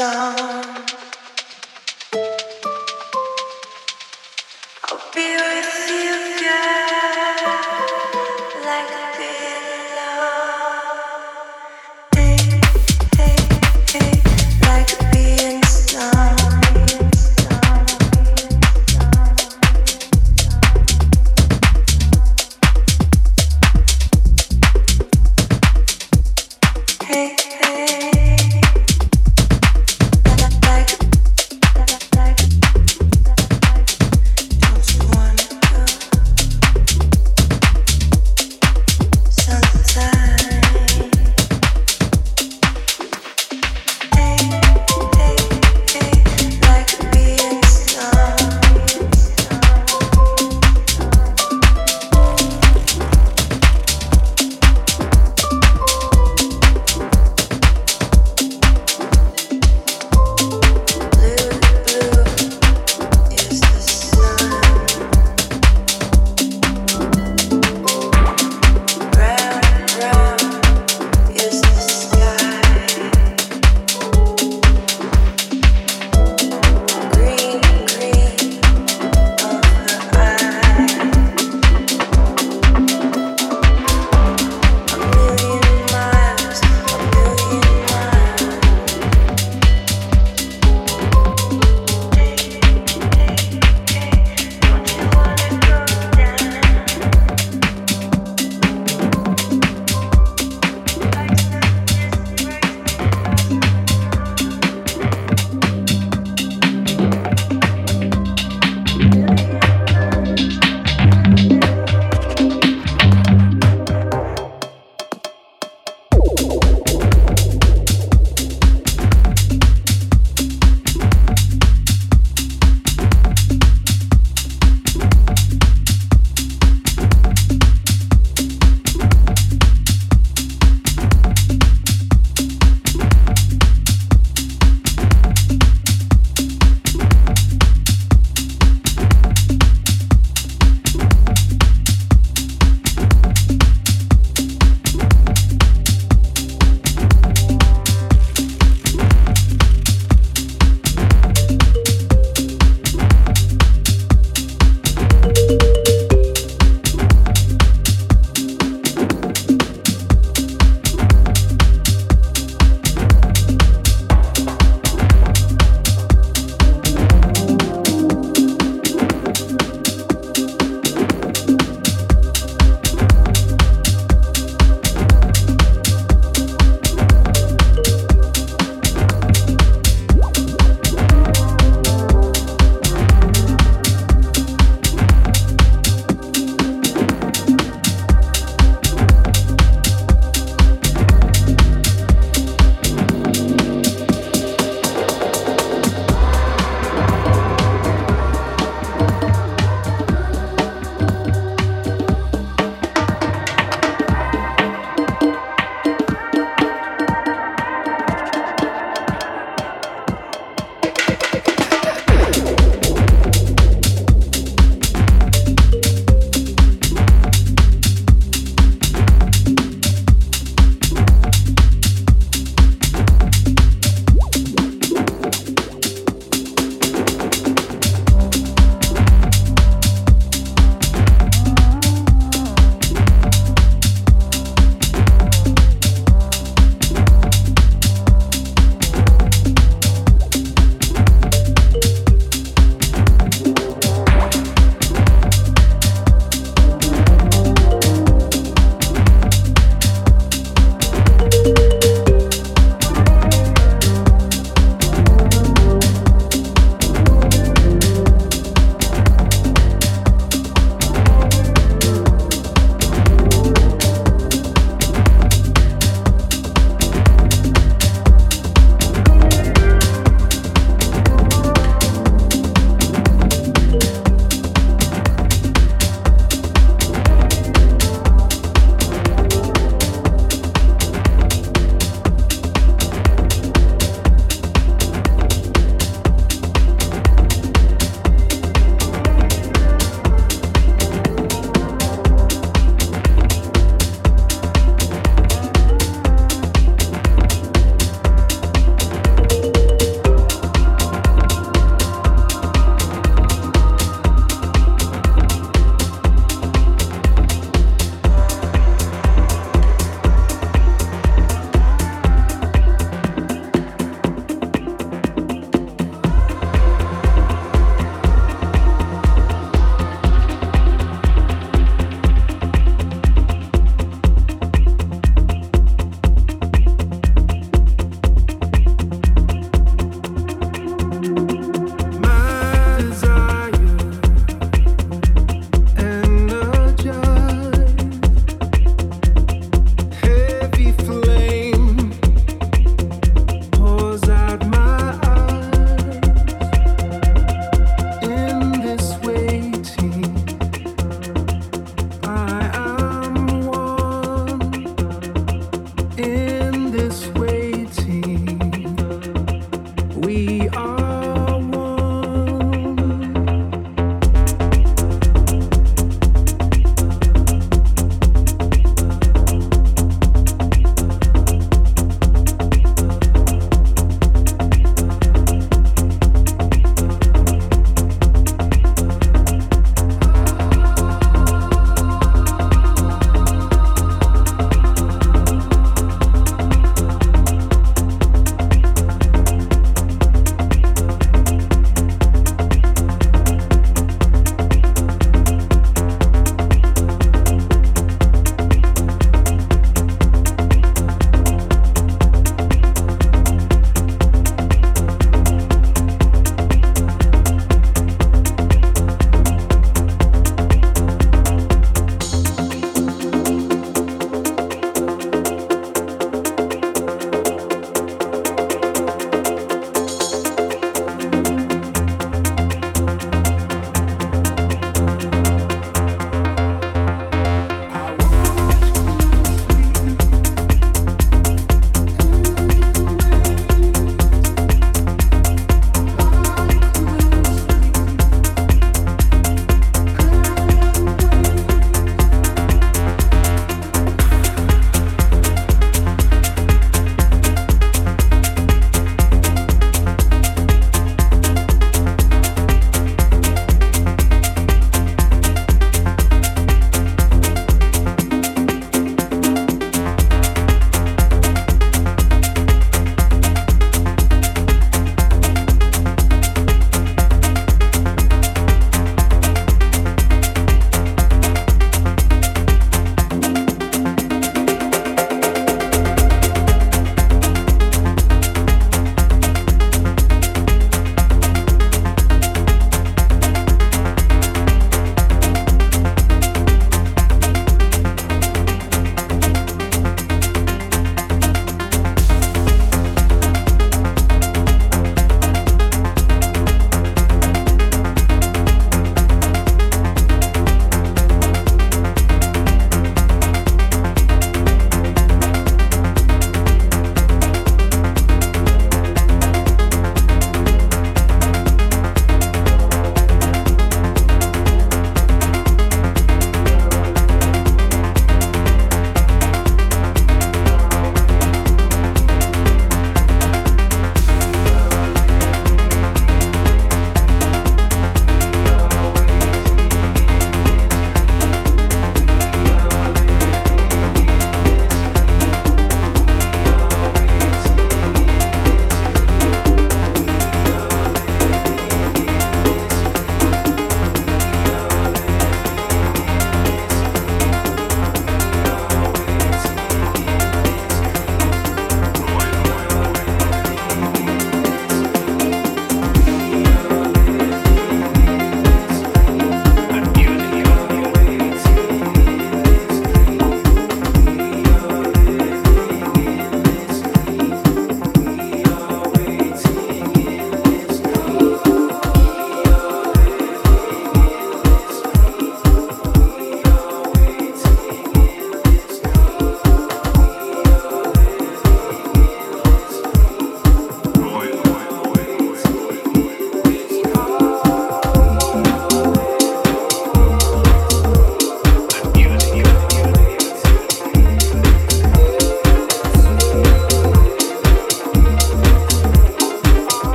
being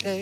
could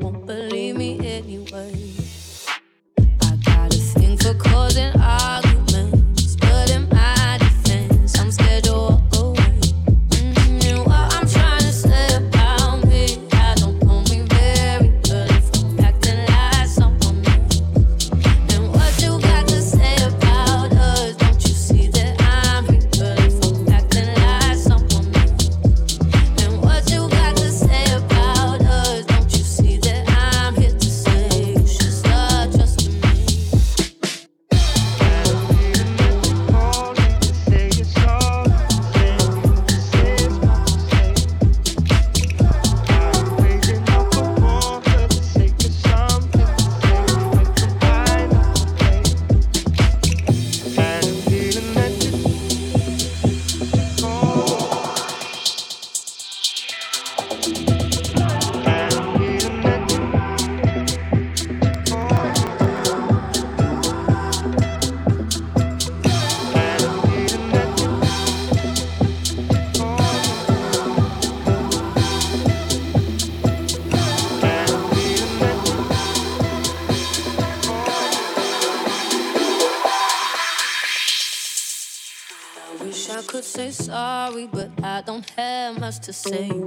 To say.